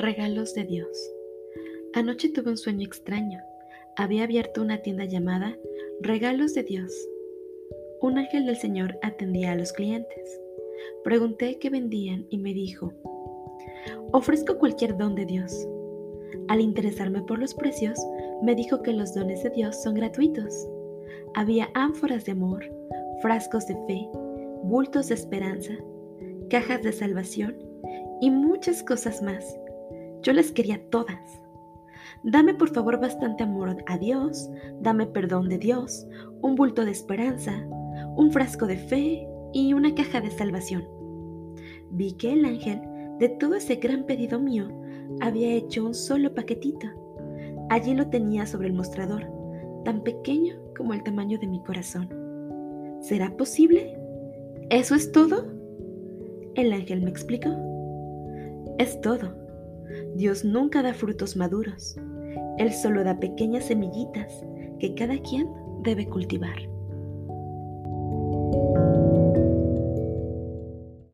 Regalos de Dios. Anoche tuve un sueño extraño. Había abierto una tienda llamada Regalos de Dios. Un ángel del Señor atendía a los clientes. Pregunté qué vendían y me dijo, ofrezco cualquier don de Dios. Al interesarme por los precios, me dijo que los dones de Dios son gratuitos. Había ánforas de amor, frascos de fe, bultos de esperanza, cajas de salvación y muchas cosas más yo las quería todas. Dame por favor bastante amor a Dios, dame perdón de Dios, un bulto de esperanza, un frasco de fe y una caja de salvación. Vi que el ángel, de todo ese gran pedido mío, había hecho un solo paquetito. Allí lo tenía sobre el mostrador, tan pequeño como el tamaño de mi corazón. ¿Será posible? ¿Eso es todo? El ángel me explicó. Es todo. Dios nunca da frutos maduros. Él solo da pequeñas semillitas que cada quien debe cultivar.